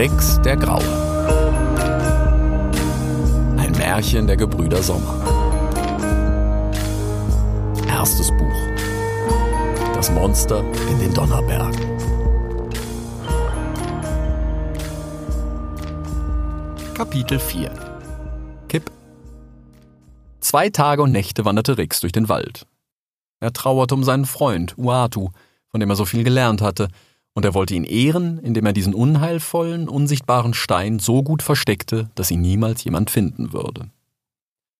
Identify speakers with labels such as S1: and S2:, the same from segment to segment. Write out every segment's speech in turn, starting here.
S1: Rix der Graue. Ein Märchen der Gebrüder Sommer. Erstes Buch. Das Monster in den Donnerbergen. Kapitel 4 Kipp Zwei Tage und Nächte wanderte Rix durch den Wald. Er trauerte um seinen Freund, Uatu, von dem er so viel gelernt hatte, und er wollte ihn ehren, indem er diesen unheilvollen, unsichtbaren Stein so gut versteckte, dass ihn niemals jemand finden würde.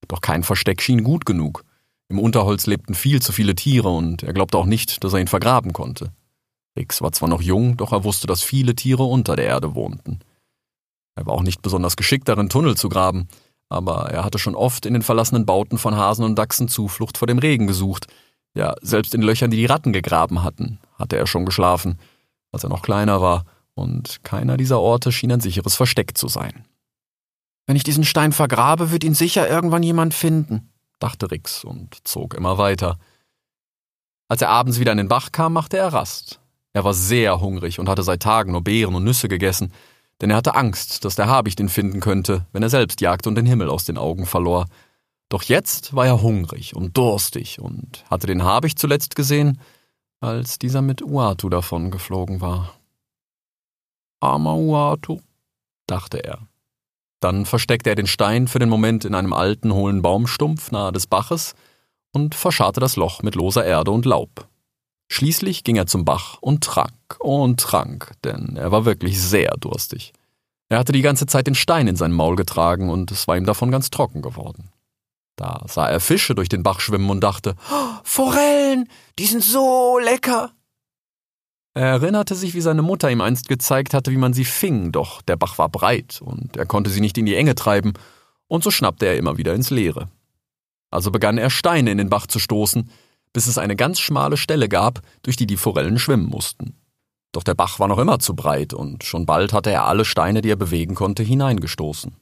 S1: Doch kein Versteck schien gut genug. Im Unterholz lebten viel zu viele Tiere und er glaubte auch nicht, dass er ihn vergraben konnte. Rix war zwar noch jung, doch er wusste, dass viele Tiere unter der Erde wohnten. Er war auch nicht besonders geschickt darin, Tunnel zu graben, aber er hatte schon oft in den verlassenen Bauten von Hasen und Dachsen Zuflucht vor dem Regen gesucht. Ja, selbst in Löchern, die die Ratten gegraben hatten, hatte er schon geschlafen als er noch kleiner war, und keiner dieser Orte schien ein sicheres Versteck zu sein.
S2: Wenn ich diesen Stein vergrabe, wird ihn sicher irgendwann jemand finden,
S1: dachte Rix und zog immer weiter. Als er abends wieder an den Bach kam, machte er Rast. Er war sehr hungrig und hatte seit Tagen nur Beeren und Nüsse gegessen, denn er hatte Angst, dass der Habicht ihn finden könnte, wenn er selbst jagte und den Himmel aus den Augen verlor. Doch jetzt war er hungrig und durstig und hatte den Habicht zuletzt gesehen, als dieser mit Uatu davon geflogen war. Armer Uatu, dachte er. Dann versteckte er den Stein für den Moment in einem alten, hohlen Baumstumpf nahe des Baches und verscharrte das Loch mit loser Erde und Laub. Schließlich ging er zum Bach und trank und trank, denn er war wirklich sehr durstig. Er hatte die ganze Zeit den Stein in sein Maul getragen und es war ihm davon ganz trocken geworden. Da sah er Fische durch den Bach schwimmen und dachte,
S2: oh, Forellen, die sind so lecker.
S1: Er erinnerte sich, wie seine Mutter ihm einst gezeigt hatte, wie man sie fing, doch der Bach war breit und er konnte sie nicht in die Enge treiben, und so schnappte er immer wieder ins Leere. Also begann er Steine in den Bach zu stoßen, bis es eine ganz schmale Stelle gab, durch die die Forellen schwimmen mussten. Doch der Bach war noch immer zu breit, und schon bald hatte er alle Steine, die er bewegen konnte, hineingestoßen.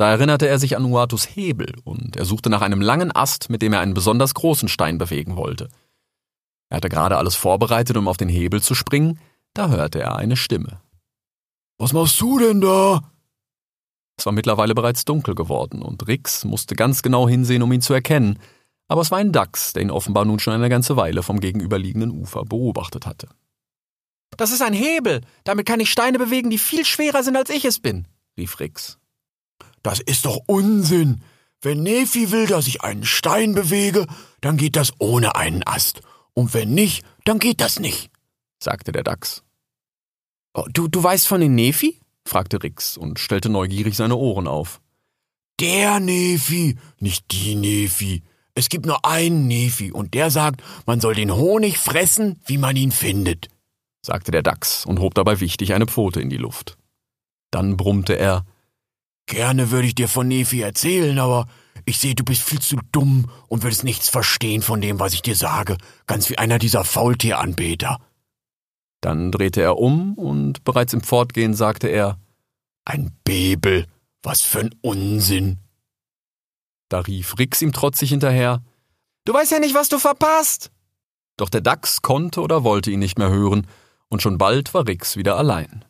S1: Da erinnerte er sich an Uatus Hebel und er suchte nach einem langen Ast, mit dem er einen besonders großen Stein bewegen wollte. Er hatte gerade alles vorbereitet, um auf den Hebel zu springen, da hörte er eine Stimme.
S3: Was machst du denn da?
S1: Es war mittlerweile bereits dunkel geworden und Rix musste ganz genau hinsehen, um ihn zu erkennen, aber es war ein Dachs, der ihn offenbar nun schon eine ganze Weile vom gegenüberliegenden Ufer beobachtet hatte.
S2: Das ist ein Hebel, damit kann ich Steine bewegen, die viel schwerer sind, als ich es bin, rief Rix.
S3: Das ist doch Unsinn. Wenn Nephi will, dass ich einen Stein bewege, dann geht das ohne einen Ast. Und wenn nicht, dann geht das nicht, sagte der Dachs.
S2: Oh, du, du weißt von den Nephi?
S1: fragte Rix und stellte neugierig seine Ohren auf.
S3: Der Nephi, nicht die Nephi. Es gibt nur einen Nephi und der sagt, man soll den Honig fressen, wie man ihn findet, sagte der Dachs und hob dabei wichtig eine Pfote in die Luft. Dann brummte er, Gerne würde ich dir von Nephi erzählen, aber ich sehe, du bist viel zu dumm und würdest nichts verstehen von dem, was ich dir sage, ganz wie einer dieser Faultieranbeter.
S1: Dann drehte er um und bereits im Fortgehen sagte er
S3: Ein Bebel, was für ein Unsinn.
S1: Da rief Rix ihm trotzig hinterher
S2: Du weißt ja nicht, was du verpasst.
S1: Doch der Dachs konnte oder wollte ihn nicht mehr hören, und schon bald war Rix wieder allein.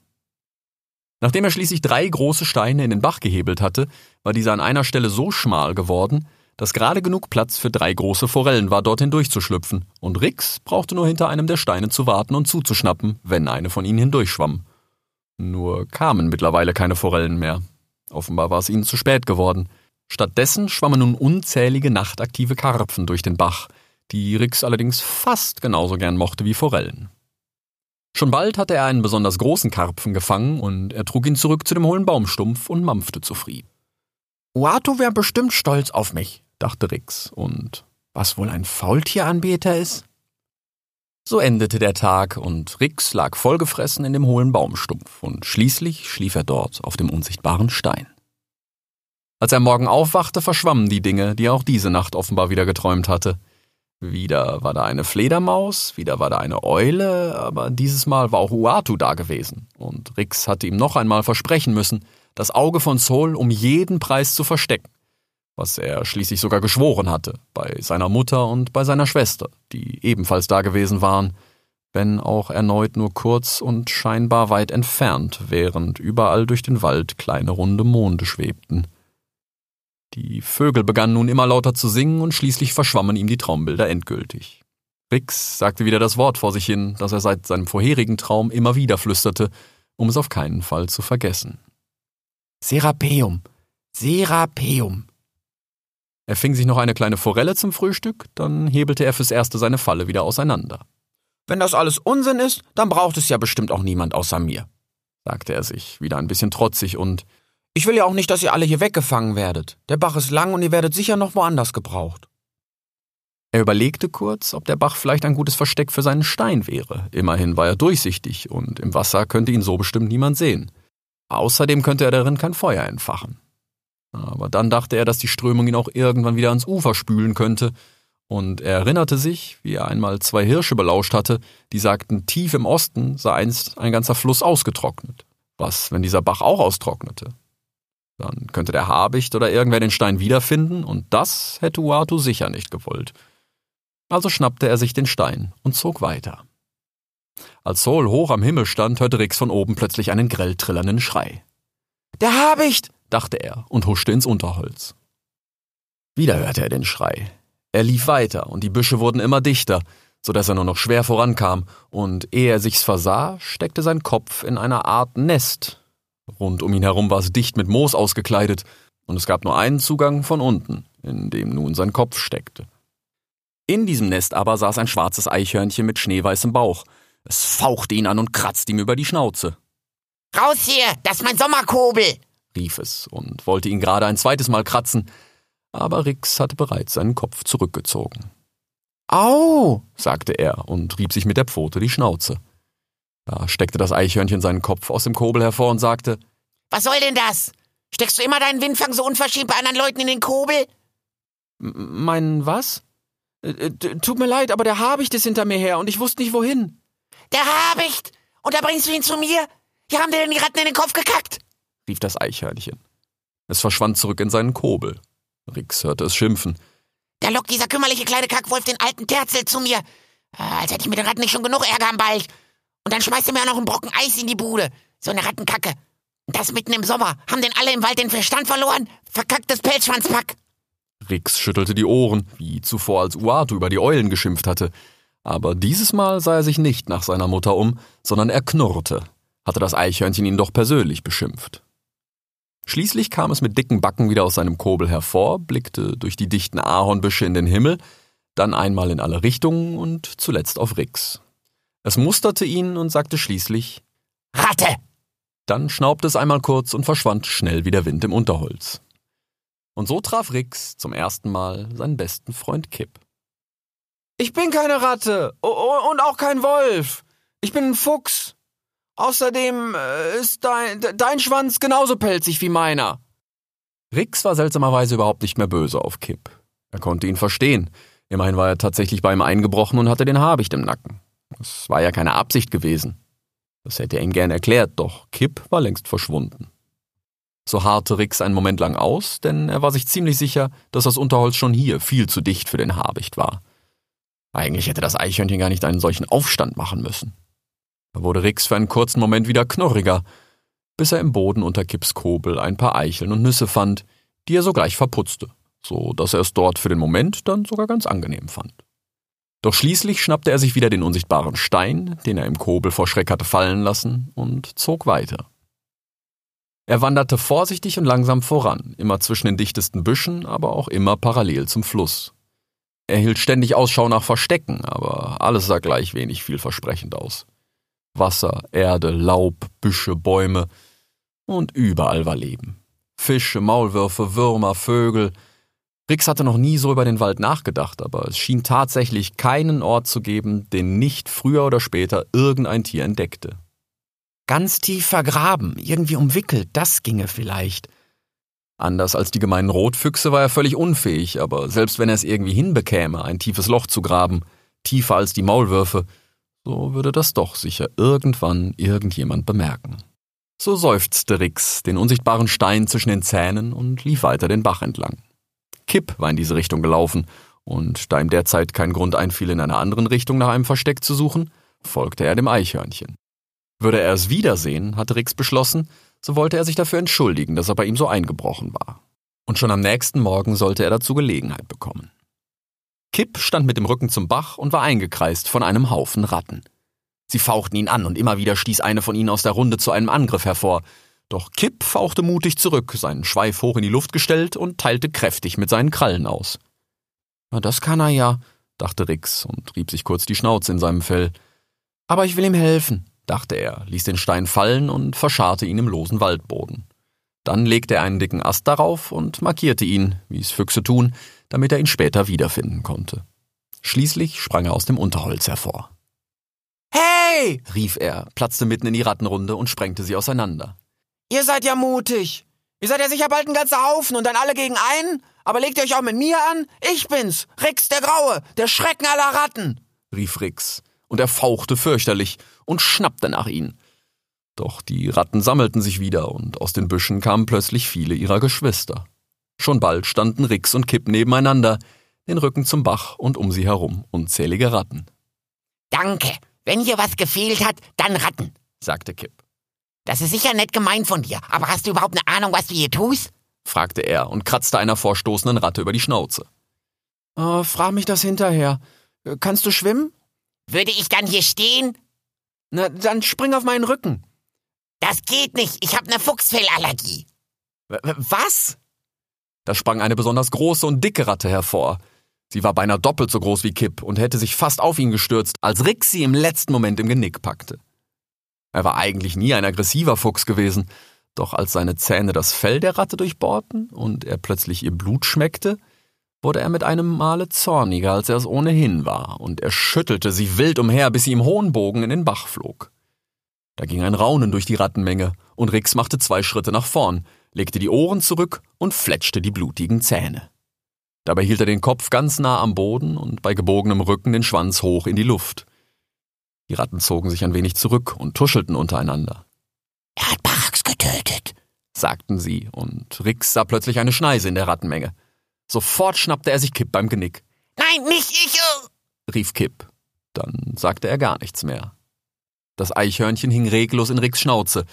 S1: Nachdem er schließlich drei große Steine in den Bach gehebelt hatte, war dieser an einer Stelle so schmal geworden, dass gerade genug Platz für drei große Forellen war, dorthin durchzuschlüpfen, und Rix brauchte nur hinter einem der Steine zu warten und zuzuschnappen, wenn eine von ihnen hindurchschwamm. Nur kamen mittlerweile keine Forellen mehr. Offenbar war es ihnen zu spät geworden. Stattdessen schwammen nun unzählige nachtaktive Karpfen durch den Bach, die Rix allerdings fast genauso gern mochte wie Forellen. Schon bald hatte er einen besonders großen Karpfen gefangen und er trug ihn zurück zu dem hohlen Baumstumpf und mampfte zufrieden.
S2: Uatu wäre bestimmt stolz auf mich, dachte Rix, und was wohl ein Faultieranbeter ist?
S1: So endete der Tag und Rix lag vollgefressen in dem hohlen Baumstumpf und schließlich schlief er dort auf dem unsichtbaren Stein. Als er morgen aufwachte, verschwammen die Dinge, die er auch diese Nacht offenbar wieder geträumt hatte. Wieder war da eine Fledermaus, wieder war da eine Eule, aber dieses Mal war auch Uatu da gewesen. Und Rix hatte ihm noch einmal versprechen müssen, das Auge von Sol um jeden Preis zu verstecken. was er schließlich sogar geschworen hatte, bei seiner Mutter und bei seiner Schwester, die ebenfalls da gewesen waren, wenn auch erneut nur kurz und scheinbar weit entfernt, während überall durch den Wald kleine runde Monde schwebten. Die Vögel begannen nun immer lauter zu singen und schließlich verschwammen ihm die Traumbilder endgültig. Rix sagte wieder das Wort vor sich hin, das er seit seinem vorherigen Traum immer wieder flüsterte, um es auf keinen Fall zu vergessen.
S2: Serapeum, Serapeum.
S1: Er fing sich noch eine kleine Forelle zum Frühstück, dann hebelte er fürs Erste seine Falle wieder auseinander.
S2: Wenn das alles Unsinn ist, dann braucht es ja bestimmt auch niemand außer mir, sagte er sich, wieder ein bisschen trotzig und ich will ja auch nicht, dass ihr alle hier weggefangen werdet. Der Bach ist lang und ihr werdet sicher noch woanders gebraucht.
S1: Er überlegte kurz, ob der Bach vielleicht ein gutes Versteck für seinen Stein wäre. Immerhin war er durchsichtig und im Wasser könnte ihn so bestimmt niemand sehen. Außerdem könnte er darin kein Feuer entfachen. Aber dann dachte er, dass die Strömung ihn auch irgendwann wieder ans Ufer spülen könnte, und er erinnerte sich, wie er einmal zwei Hirsche belauscht hatte, die sagten, tief im Osten sei einst ein ganzer Fluss ausgetrocknet. Was, wenn dieser Bach auch austrocknete? Dann könnte der Habicht oder irgendwer den Stein wiederfinden, und das hätte Uatu sicher nicht gewollt. Also schnappte er sich den Stein und zog weiter. Als Sol hoch am Himmel stand, hörte Rix von oben plötzlich einen grell trillernden Schrei.
S2: Der Habicht!
S1: dachte er und huschte ins Unterholz. Wieder hörte er den Schrei. Er lief weiter und die Büsche wurden immer dichter, so dass er nur noch schwer vorankam, und ehe er sich's versah, steckte sein Kopf in einer Art Nest. Rund um ihn herum war es dicht mit Moos ausgekleidet, und es gab nur einen Zugang von unten, in dem nun sein Kopf steckte. In diesem Nest aber saß ein schwarzes Eichhörnchen mit schneeweißem Bauch. Es fauchte ihn an und kratzte ihm über die Schnauze.
S4: Raus hier, das ist mein Sommerkobel,
S1: rief es und wollte ihn gerade ein zweites Mal kratzen, aber Rix hatte bereits seinen Kopf zurückgezogen.
S2: Au,
S1: sagte er und rieb sich mit der Pfote die Schnauze. Da steckte das Eichhörnchen seinen Kopf aus dem Kobel hervor und sagte,
S4: Was soll denn das? Steckst du immer deinen Windfang so unverschämt bei anderen Leuten in den Kobel?
S2: Mein was? Äh, äh, tut mir leid, aber der Habicht ist hinter mir her und ich wusste nicht wohin.
S4: Der Habicht? Und da bringst du ihn zu mir? Hier haben dir denn die Ratten in den Kopf gekackt?
S1: rief das Eichhörnchen. Es verschwand zurück in seinen Kobel. Rix hörte es schimpfen.
S4: Da lockt dieser kümmerliche kleine Kackwolf den alten Terzel zu mir. Äh, als hätte ich mit den Ratten nicht schon genug Ärger am Ball. Und dann schmeißt er mir auch noch einen Brocken Eis in die Bude. So eine Rattenkacke. Und das mitten im Sommer. Haben denn alle im Wald den Verstand verloren? Verkacktes Pelzschwanzpack.
S1: Rix schüttelte die Ohren, wie zuvor als Uatu über die Eulen geschimpft hatte. Aber dieses Mal sah er sich nicht nach seiner Mutter um, sondern er knurrte. Hatte das Eichhörnchen ihn doch persönlich beschimpft. Schließlich kam es mit dicken Backen wieder aus seinem Kobel hervor, blickte durch die dichten Ahornbüsche in den Himmel, dann einmal in alle Richtungen und zuletzt auf Rix. Es musterte ihn und sagte schließlich
S4: Ratte!
S1: Dann schnaubte es einmal kurz und verschwand schnell wie der Wind im Unterholz. Und so traf Rix zum ersten Mal seinen besten Freund Kipp.
S2: Ich bin keine Ratte und auch kein Wolf. Ich bin ein Fuchs. Außerdem äh, ist dein, dein Schwanz genauso pelzig wie meiner.
S1: Rix war seltsamerweise überhaupt nicht mehr böse auf Kipp. Er konnte ihn verstehen. Immerhin war er tatsächlich bei ihm eingebrochen und hatte den Habicht im Nacken. Es war ja keine Absicht gewesen. Das hätte er ihm gern erklärt, doch Kipp war längst verschwunden. So harrte Rix einen Moment lang aus, denn er war sich ziemlich sicher, dass das Unterholz schon hier viel zu dicht für den Habicht war. Eigentlich hätte das Eichhörnchen gar nicht einen solchen Aufstand machen müssen. Da wurde Rix für einen kurzen Moment wieder knorriger, bis er im Boden unter Kipps Kobel ein paar Eicheln und Nüsse fand, die er sogleich verputzte, so dass er es dort für den Moment dann sogar ganz angenehm fand. Doch schließlich schnappte er sich wieder den unsichtbaren Stein, den er im Kobel vor Schreck hatte fallen lassen, und zog weiter. Er wanderte vorsichtig und langsam voran, immer zwischen den dichtesten Büschen, aber auch immer parallel zum Fluss. Er hielt ständig Ausschau nach Verstecken, aber alles sah gleich wenig vielversprechend aus. Wasser, Erde, Laub, Büsche, Bäume und überall war Leben. Fische, Maulwürfe, Würmer, Vögel. Rix hatte noch nie so über den Wald nachgedacht, aber es schien tatsächlich keinen Ort zu geben, den nicht früher oder später irgendein Tier entdeckte.
S2: Ganz tief vergraben, irgendwie umwickelt, das ginge vielleicht.
S1: Anders als die gemeinen Rotfüchse war er völlig unfähig, aber selbst wenn er es irgendwie hinbekäme, ein tiefes Loch zu graben, tiefer als die Maulwürfe, so würde das doch sicher irgendwann irgendjemand bemerken. So seufzte Rix den unsichtbaren Stein zwischen den Zähnen und lief weiter den Bach entlang. Kipp war in diese Richtung gelaufen, und da ihm derzeit kein Grund einfiel, in einer anderen Richtung nach einem Versteck zu suchen, folgte er dem Eichhörnchen. Würde er es wiedersehen, hatte Rix beschlossen, so wollte er sich dafür entschuldigen, dass er bei ihm so eingebrochen war. Und schon am nächsten Morgen sollte er dazu Gelegenheit bekommen. Kipp stand mit dem Rücken zum Bach und war eingekreist von einem Haufen Ratten. Sie fauchten ihn an und immer wieder stieß eine von ihnen aus der Runde zu einem Angriff hervor. Doch Kipp fauchte mutig zurück, seinen Schweif hoch in die Luft gestellt und teilte kräftig mit seinen Krallen aus. Na, das kann er ja, dachte Rix und rieb sich kurz die Schnauze in seinem Fell. Aber ich will ihm helfen, dachte er, ließ den Stein fallen und verscharrte ihn im losen Waldboden. Dann legte er einen dicken Ast darauf und markierte ihn, wie es Füchse tun, damit er ihn später wiederfinden konnte. Schließlich sprang er aus dem Unterholz hervor.
S2: Hey!
S1: rief er, platzte mitten in die Rattenrunde und sprengte sie auseinander.
S2: Ihr seid ja mutig. Ihr seid ja sicher bald ein ganzer Haufen und dann alle gegen einen? Aber legt ihr euch auch mit mir an? Ich bin's, Rix der Graue, der Schrecken aller Ratten,
S1: rief Rix, und er fauchte fürchterlich und schnappte nach ihnen. Doch die Ratten sammelten sich wieder, und aus den Büschen kamen plötzlich viele ihrer Geschwister. Schon bald standen Rix und Kipp nebeneinander, den Rücken zum Bach und um sie herum unzählige Ratten.
S4: Danke. Wenn hier was gefehlt hat, dann Ratten,
S1: sagte Kipp.
S4: Das ist sicher nett gemeint von dir, aber hast du überhaupt eine Ahnung, was du hier tust?
S1: fragte er und kratzte einer vorstoßenden Ratte über die Schnauze.
S2: Oh, frag mich das hinterher. Kannst du schwimmen?
S4: Würde ich dann hier stehen?
S2: Na, dann spring auf meinen Rücken.
S4: Das geht nicht. Ich habe eine Fuchsfellallergie.
S2: Was?
S1: Da sprang eine besonders große und dicke Ratte hervor. Sie war beinahe doppelt so groß wie Kipp und hätte sich fast auf ihn gestürzt, als Rick sie im letzten Moment im Genick packte. Er war eigentlich nie ein aggressiver Fuchs gewesen, doch als seine Zähne das Fell der Ratte durchbohrten und er plötzlich ihr Blut schmeckte, wurde er mit einem Male zorniger, als er es ohnehin war, und er schüttelte sie wild umher, bis sie im hohen Bogen in den Bach flog. Da ging ein Raunen durch die Rattenmenge, und Rix machte zwei Schritte nach vorn, legte die Ohren zurück und fletschte die blutigen Zähne. Dabei hielt er den Kopf ganz nah am Boden und bei gebogenem Rücken den Schwanz hoch in die Luft. Die Ratten zogen sich ein wenig zurück und tuschelten untereinander.
S4: Er hat Barax getötet,
S1: sagten sie, und Rix sah plötzlich eine Schneise in der Rattenmenge. Sofort schnappte er sich Kipp beim Genick.
S4: Nein, nicht ich!
S1: Uh. rief Kipp. Dann sagte er gar nichts mehr. Das Eichhörnchen hing reglos in Ricks Schnauze.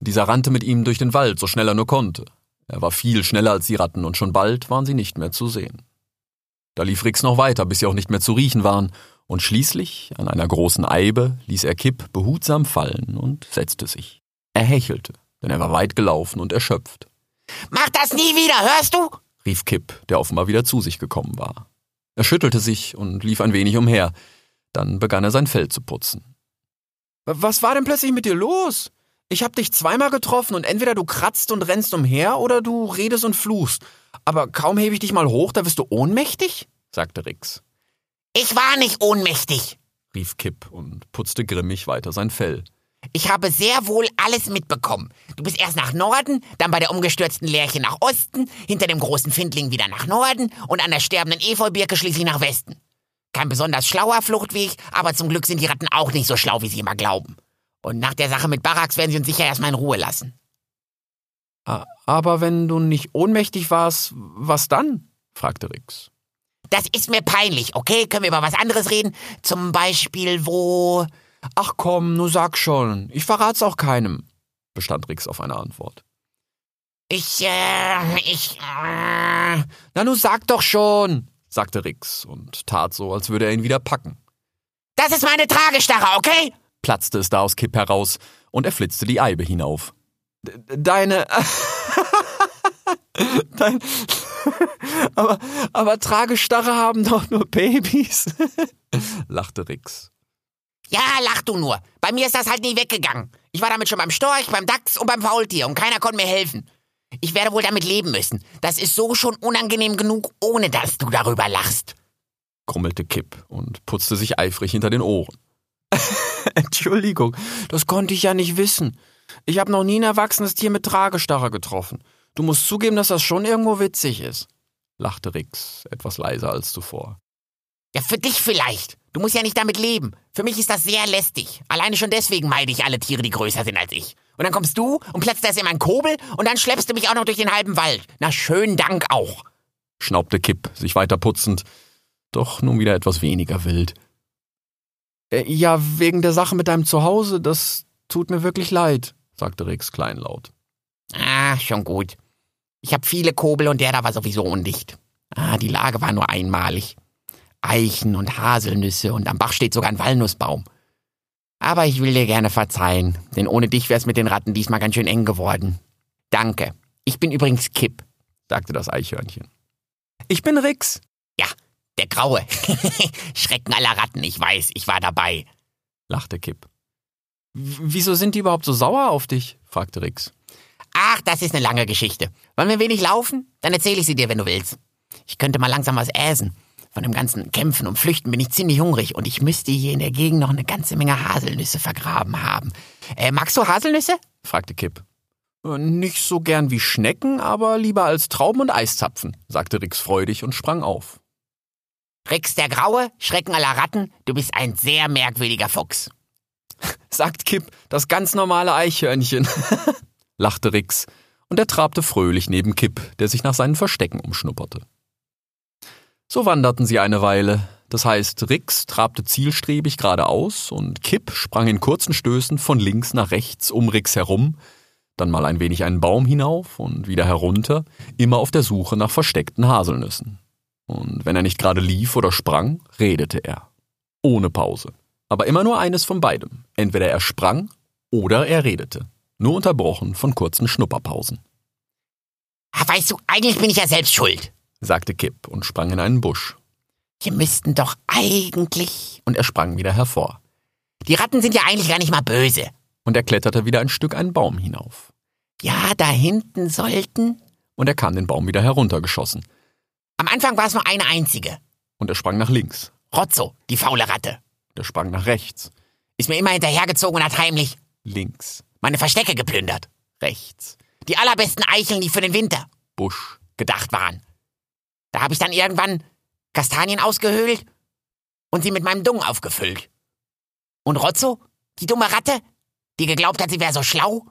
S1: Dieser rannte mit ihm durch den Wald, so schnell er nur konnte. Er war viel schneller als die Ratten, und schon bald waren sie nicht mehr zu sehen. Da lief Rix noch weiter, bis sie auch nicht mehr zu riechen waren, und schließlich, an einer großen Eibe, ließ er Kipp behutsam fallen und setzte sich. Er hechelte, denn er war weit gelaufen und erschöpft.
S4: Mach das nie wieder, hörst du?
S1: rief Kipp, der offenbar wieder zu sich gekommen war. Er schüttelte sich und lief ein wenig umher. Dann begann er sein Fell zu putzen.
S2: Was war denn plötzlich mit dir los? Ich hab dich zweimal getroffen und entweder du kratzt und rennst umher oder du redest und fluchst. Aber kaum hebe ich dich mal hoch, da wirst du ohnmächtig? sagte Rix.
S4: Ich war nicht ohnmächtig,
S1: rief Kipp und putzte grimmig weiter sein Fell.
S4: Ich habe sehr wohl alles mitbekommen. Du bist erst nach Norden, dann bei der umgestürzten Lerche nach Osten, hinter dem großen Findling wieder nach Norden und an der sterbenden Efeubirke schließlich nach Westen. Kein besonders schlauer Fluchtweg, aber zum Glück sind die Ratten auch nicht so schlau, wie sie immer glauben. Und nach der Sache mit Barracks werden sie uns sicher erstmal in Ruhe lassen.
S2: Aber wenn du nicht ohnmächtig warst, was dann? fragte Rix.
S4: Das ist mir peinlich, okay? Können wir über was anderes reden? Zum Beispiel, wo.
S2: Ach komm, nur sag schon. Ich verrat's auch keinem, bestand Rix auf eine Antwort.
S4: Ich, äh, ich, äh.
S2: Na, nu sag doch schon, sagte Rix und tat so, als würde er ihn wieder packen.
S4: Das ist meine Tragestarre, okay?
S1: platzte es da aus Kipp heraus und er flitzte die Eibe hinauf.
S2: Deine. Dein. aber, aber Tragestarre haben doch nur Babys, lachte Rix.
S4: Ja, lach du nur. Bei mir ist das halt nie weggegangen. Ich war damit schon beim Storch, beim Dachs und beim Faultier und keiner konnte mir helfen. Ich werde wohl damit leben müssen. Das ist so schon unangenehm genug, ohne dass du darüber lachst.
S1: Grummelte Kipp und putzte sich eifrig hinter den Ohren.
S2: Entschuldigung, das konnte ich ja nicht wissen. Ich habe noch nie ein erwachsenes Tier mit Tragestarre getroffen. Du musst zugeben, dass das schon irgendwo witzig ist, lachte Rix, etwas leiser als zuvor.
S4: Ja, für dich vielleicht. Du musst ja nicht damit leben. Für mich ist das sehr lästig. Alleine schon deswegen meide ich alle Tiere, die größer sind als ich. Und dann kommst du und platzt das in meinen Kobel und dann schleppst du mich auch noch durch den halben Wald. Na, schönen Dank auch.
S5: schnaubte Kipp, sich weiter putzend, doch nun wieder etwas weniger wild.
S1: Äh, ja, wegen der Sache mit deinem Zuhause, das tut mir wirklich leid, sagte Rix kleinlaut.
S4: Ah, schon gut. Ich habe viele Kobel und der da war sowieso undicht. Ah, die Lage war nur einmalig. Eichen und Haselnüsse und am Bach steht sogar ein Walnussbaum. Aber ich will dir gerne verzeihen, denn ohne dich wär's mit den Ratten diesmal ganz schön eng geworden. Danke. Ich bin übrigens Kipp, sagte das Eichhörnchen.
S1: Ich bin Rix.
S4: Ja, der Graue. Schrecken aller Ratten, ich weiß, ich war dabei, lachte Kipp.
S1: Wieso sind die überhaupt so sauer auf dich? fragte Rix.
S4: Ach, das ist eine lange Geschichte. Wollen wir ein wenig laufen? Dann erzähle ich sie dir, wenn du willst. Ich könnte mal langsam was äsen. Von dem ganzen Kämpfen und Flüchten bin ich ziemlich hungrig und ich müsste hier in der Gegend noch eine ganze Menge Haselnüsse vergraben haben. Äh, magst du Haselnüsse? fragte Kipp.
S1: Äh, nicht so gern wie Schnecken, aber lieber als Trauben und Eiszapfen, sagte Rix freudig und sprang auf.
S4: Rix der Graue, Schrecken aller Ratten, du bist ein sehr merkwürdiger Fuchs.
S1: Sagt Kipp, das ganz normale Eichhörnchen, lachte Rix, und er trabte fröhlich neben Kipp, der sich nach seinen Verstecken umschnupperte. So wanderten sie eine Weile. Das heißt, Rix trabte zielstrebig geradeaus und Kipp sprang in kurzen Stößen von links nach rechts um Rix herum, dann mal ein wenig einen Baum hinauf und wieder herunter, immer auf der Suche nach versteckten Haselnüssen. Und wenn er nicht gerade lief oder sprang, redete er. Ohne Pause. Aber immer nur eines von beidem. Entweder er sprang oder er redete. Nur unterbrochen von kurzen Schnupperpausen.
S4: Weißt du, eigentlich bin ich ja selbst schuld,
S1: sagte Kipp und sprang in einen Busch.
S4: Wir müssten doch eigentlich.
S1: Und er sprang wieder hervor.
S4: Die Ratten sind ja eigentlich gar nicht mal böse.
S1: Und er kletterte wieder ein Stück einen Baum hinauf.
S4: Ja, da hinten sollten.
S1: Und er kam den Baum wieder heruntergeschossen.
S4: Am Anfang war es nur eine einzige.
S1: Und er sprang nach links.
S4: Rotzo, die faule Ratte.
S1: Der sprang nach rechts.
S4: Ist mir immer hinterhergezogen und hat heimlich.
S1: Links.
S4: Meine Verstecke geplündert.
S1: Rechts.
S4: Die allerbesten Eicheln, die für den Winter.
S1: Busch.
S4: Gedacht waren. Da habe ich dann irgendwann Kastanien ausgehöhlt und sie mit meinem Dung aufgefüllt. Und Rotzo, die dumme Ratte, die geglaubt hat, sie wäre so schlau,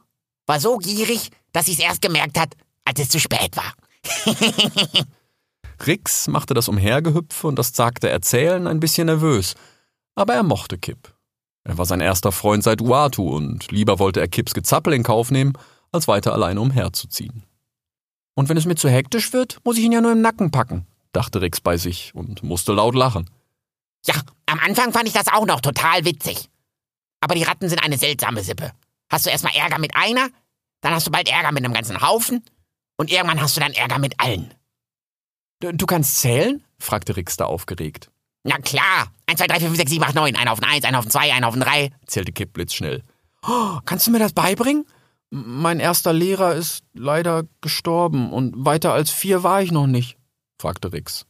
S4: war so gierig, dass sie es erst gemerkt hat, als es zu spät war.
S1: Rix machte das Umhergehüpfe und das zagte Erzählen ein bisschen nervös, aber er mochte Kipp. Er war sein erster Freund seit Uatu und lieber wollte er Kipps Gezappel in Kauf nehmen, als weiter alleine umherzuziehen. Und wenn es mir zu hektisch wird, muss ich ihn ja nur im Nacken packen, dachte Rix bei sich und musste laut lachen.
S4: Ja, am Anfang fand ich das auch noch total witzig. Aber die Ratten sind eine seltsame Sippe. Hast du erstmal Ärger mit einer, dann hast du bald Ärger mit einem ganzen Haufen und irgendwann hast du dann Ärger mit allen.
S1: Du kannst zählen? fragte Rix da aufgeregt.
S4: Na klar. 1, 2, 3, 4, 5, 6, 7, 8, 9. Ein Haufen 1, ein Haufen 2, ein Haufen 3,
S1: zählte Kipp blitzschnell. Oh, kannst du mir das beibringen? Mein erster Lehrer ist leider gestorben und weiter als vier war ich noch nicht, fragte Rix.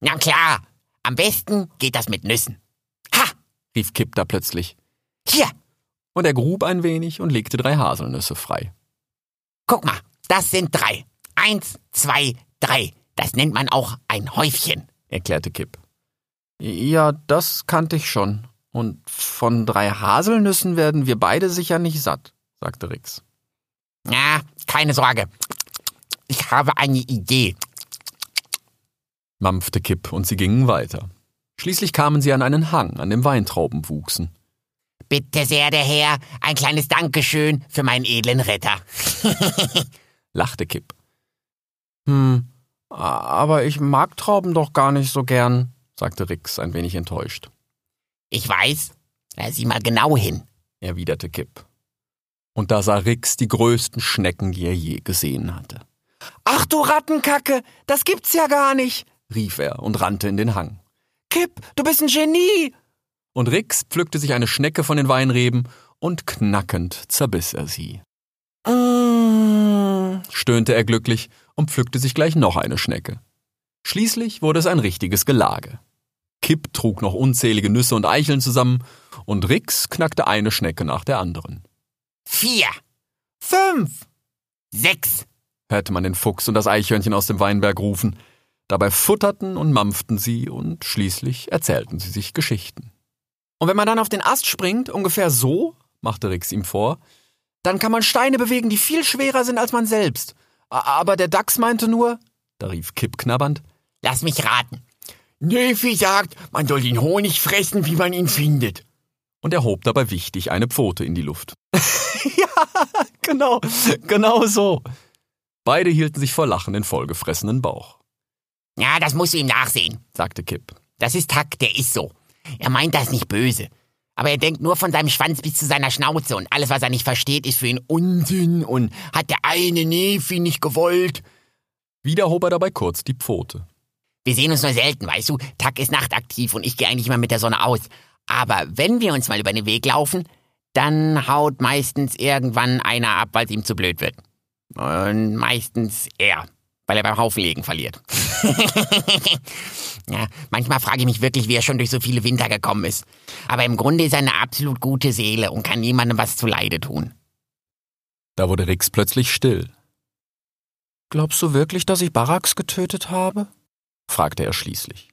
S4: Na klar, am besten geht das mit Nüssen. Ha!
S1: rief Kipp da plötzlich.
S4: Hier!
S1: Und er grub ein wenig und legte drei Haselnüsse frei.
S4: Guck mal, das sind drei. Eins, zwei, drei. Das nennt man auch ein Häufchen, erklärte Kipp.
S1: Ja, das kannte ich schon. Und von drei Haselnüssen werden wir beide sicher nicht satt sagte Rix.
S4: Ja, keine Sorge. Ich habe eine Idee,
S1: mampfte Kipp und sie gingen weiter. Schließlich kamen sie an einen Hang, an dem Weintrauben wuchsen.
S4: Bitte sehr, der Herr, ein kleines Dankeschön für meinen edlen Retter.
S1: lachte Kipp. Hm, aber ich mag Trauben doch gar nicht so gern, sagte Rix ein wenig enttäuscht.
S4: Ich weiß. Sieh mal genau hin,
S1: erwiderte Kipp und da sah Rix die größten Schnecken, die er je gesehen hatte. Ach du Rattenkacke, das gibt's ja gar nicht, rief er und rannte in den Hang. Kipp, du bist ein Genie! Und Rix pflückte sich eine Schnecke von den Weinreben und knackend zerbiss er sie. Mm, stöhnte er glücklich und pflückte sich gleich noch eine Schnecke. Schließlich wurde es ein richtiges Gelage. Kipp trug noch unzählige Nüsse und Eicheln zusammen, und Rix knackte eine Schnecke nach der anderen.
S4: Vier. Fünf. Sechs.
S1: hörte man den Fuchs und das Eichhörnchen aus dem Weinberg rufen. Dabei futterten und mampften sie und schließlich erzählten sie sich Geschichten. Und wenn man dann auf den Ast springt, ungefähr so, machte Rix ihm vor, dann kann man Steine bewegen, die viel schwerer sind als man selbst. Aber der Dachs meinte nur, Da rief Kipp knabbernd.
S4: Lass mich raten.
S3: Nefi sagt, man soll den Honig fressen, wie man ihn findet.
S1: Und er hob dabei wichtig eine Pfote in die Luft. ja, genau, genau so. Beide hielten sich vor Lachen den vollgefressenen Bauch.
S4: Ja, das musst du ihm nachsehen,
S1: sagte Kipp.
S4: Das ist Tack, der ist so. Er meint das nicht böse. Aber er denkt nur von seinem Schwanz bis zu seiner Schnauze und alles, was er nicht versteht, ist für ihn Unsinn und hat der eine Nefi nicht gewollt.
S1: Wieder hob er dabei kurz die Pfote.
S4: Wir sehen uns nur selten, weißt du. Tack ist nachtaktiv und ich gehe eigentlich mal mit der Sonne aus. Aber wenn wir uns mal über den Weg laufen, dann haut meistens irgendwann einer ab, weil es ihm zu blöd wird. Und meistens er, weil er beim Haufenlegen verliert. ja, manchmal frage ich mich wirklich, wie er schon durch so viele Winter gekommen ist. Aber im Grunde ist er eine absolut gute Seele und kann niemandem was zuleide tun.
S1: Da wurde Rix plötzlich still.
S2: Glaubst du wirklich, dass ich Baraks getötet habe? Fragte er schließlich.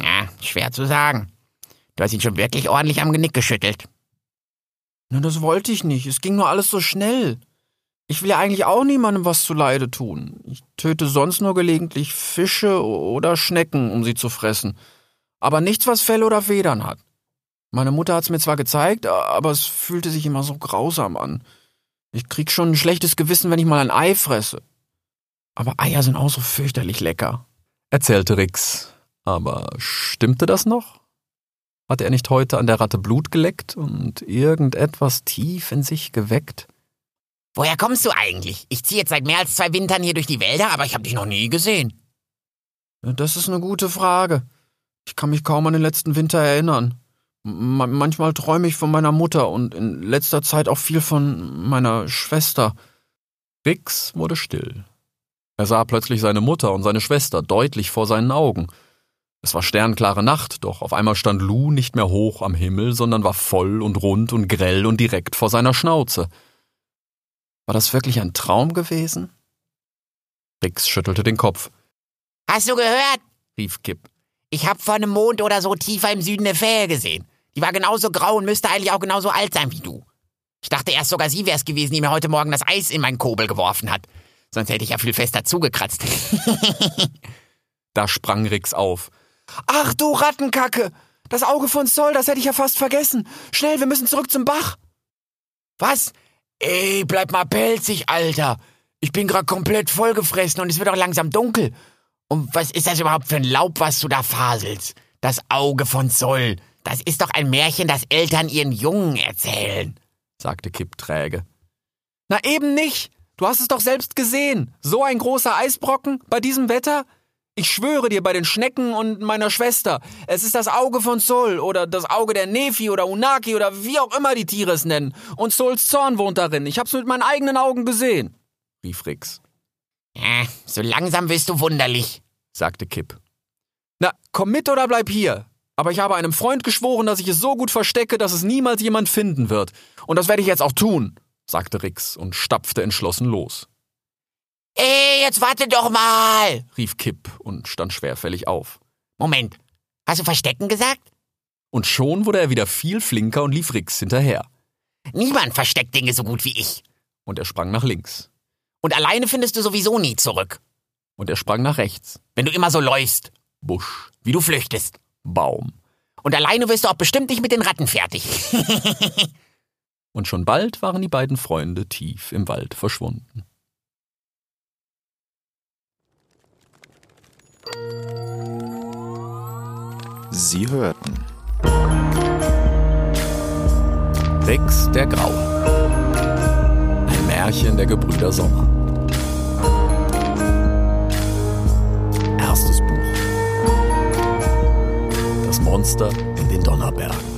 S4: Ja, schwer zu sagen. Du hast ihn schon wirklich ordentlich am Genick geschüttelt.
S2: Na, das wollte ich nicht. Es ging nur alles so schnell. Ich will ja eigentlich auch niemandem was zuleide tun. Ich töte sonst nur gelegentlich Fische oder Schnecken, um sie zu fressen. Aber nichts, was Fell oder Federn hat. Meine Mutter hat's mir zwar gezeigt, aber es fühlte sich immer so grausam an. Ich krieg schon ein schlechtes Gewissen, wenn ich mal ein Ei fresse. Aber Eier sind auch so fürchterlich lecker.
S1: Erzählte Rix. Aber stimmte das noch? Hatte er nicht heute an der Ratte Blut geleckt und irgendetwas tief in sich geweckt?
S4: Woher kommst du eigentlich? Ich ziehe jetzt seit mehr als zwei Wintern hier durch die Wälder, aber ich habe dich noch nie gesehen.
S2: Das ist eine gute Frage. Ich kann mich kaum an den letzten Winter erinnern. M manchmal träume ich von meiner Mutter und in letzter Zeit auch viel von meiner Schwester.
S1: Rix wurde still. Er sah plötzlich seine Mutter und seine Schwester deutlich vor seinen Augen. Es war sternklare Nacht, doch auf einmal stand Lou nicht mehr hoch am Himmel, sondern war voll und rund und grell und direkt vor seiner Schnauze. War das wirklich ein Traum gewesen? Rix schüttelte den Kopf.
S4: Hast du gehört?
S1: rief Kipp.
S4: Ich hab vor einem Mond oder so tiefer im Süden eine Fähe gesehen. Die war genauso grau und müsste eigentlich auch genauso alt sein wie du. Ich dachte erst sogar sie wär's gewesen, die mir heute Morgen das Eis in meinen Kobel geworfen hat. Sonst hätte ich ja viel fester zugekratzt.
S1: da sprang Rix auf.
S2: Ach du Rattenkacke! Das Auge von Zoll, das hätte ich ja fast vergessen. Schnell, wir müssen zurück zum Bach.
S3: Was? Ey, bleib mal pelzig, Alter. Ich bin grad komplett vollgefressen und es wird auch langsam dunkel. Und was ist das überhaupt für ein Laub, was du da faselst? Das Auge von Zoll.
S4: Das ist doch ein Märchen, das Eltern ihren Jungen erzählen,
S1: sagte Kipp träge.
S2: Na eben nicht. Du hast es doch selbst gesehen. So ein großer Eisbrocken bei diesem Wetter? Ich schwöre dir bei den Schnecken und meiner Schwester, es ist das Auge von Sol oder das Auge der Nefi oder Unaki oder wie auch immer die Tiere es nennen. Und Sols Zorn wohnt darin. Ich hab's mit meinen eigenen Augen gesehen, rief Rix.
S4: Ja, so langsam wirst du wunderlich, sagte Kipp.
S2: Na, komm mit oder bleib hier. Aber ich habe einem Freund geschworen, dass ich es so gut verstecke, dass es niemals jemand finden wird. Und das werde ich jetzt auch tun, sagte Rix und stapfte entschlossen los.
S4: Ey, jetzt warte doch mal,
S1: rief Kipp und stand schwerfällig auf.
S4: Moment, hast du Verstecken gesagt?
S1: Und schon wurde er wieder viel flinker und lief Rix hinterher.
S4: Niemand versteckt Dinge so gut wie ich.
S1: Und er sprang nach links.
S4: Und alleine findest du sowieso nie zurück.
S1: Und er sprang nach rechts.
S4: Wenn du immer so läufst.
S1: Busch.
S4: Wie du flüchtest.
S1: Baum.
S4: Und alleine wirst du auch bestimmt nicht mit den Ratten fertig.
S1: und schon bald waren die beiden Freunde tief im Wald verschwunden.
S6: Sie hörten
S1: Rix der Graue. Ein Märchen der Gebrüder Sommer. Erstes Buch. Das Monster in den Donnerbergen.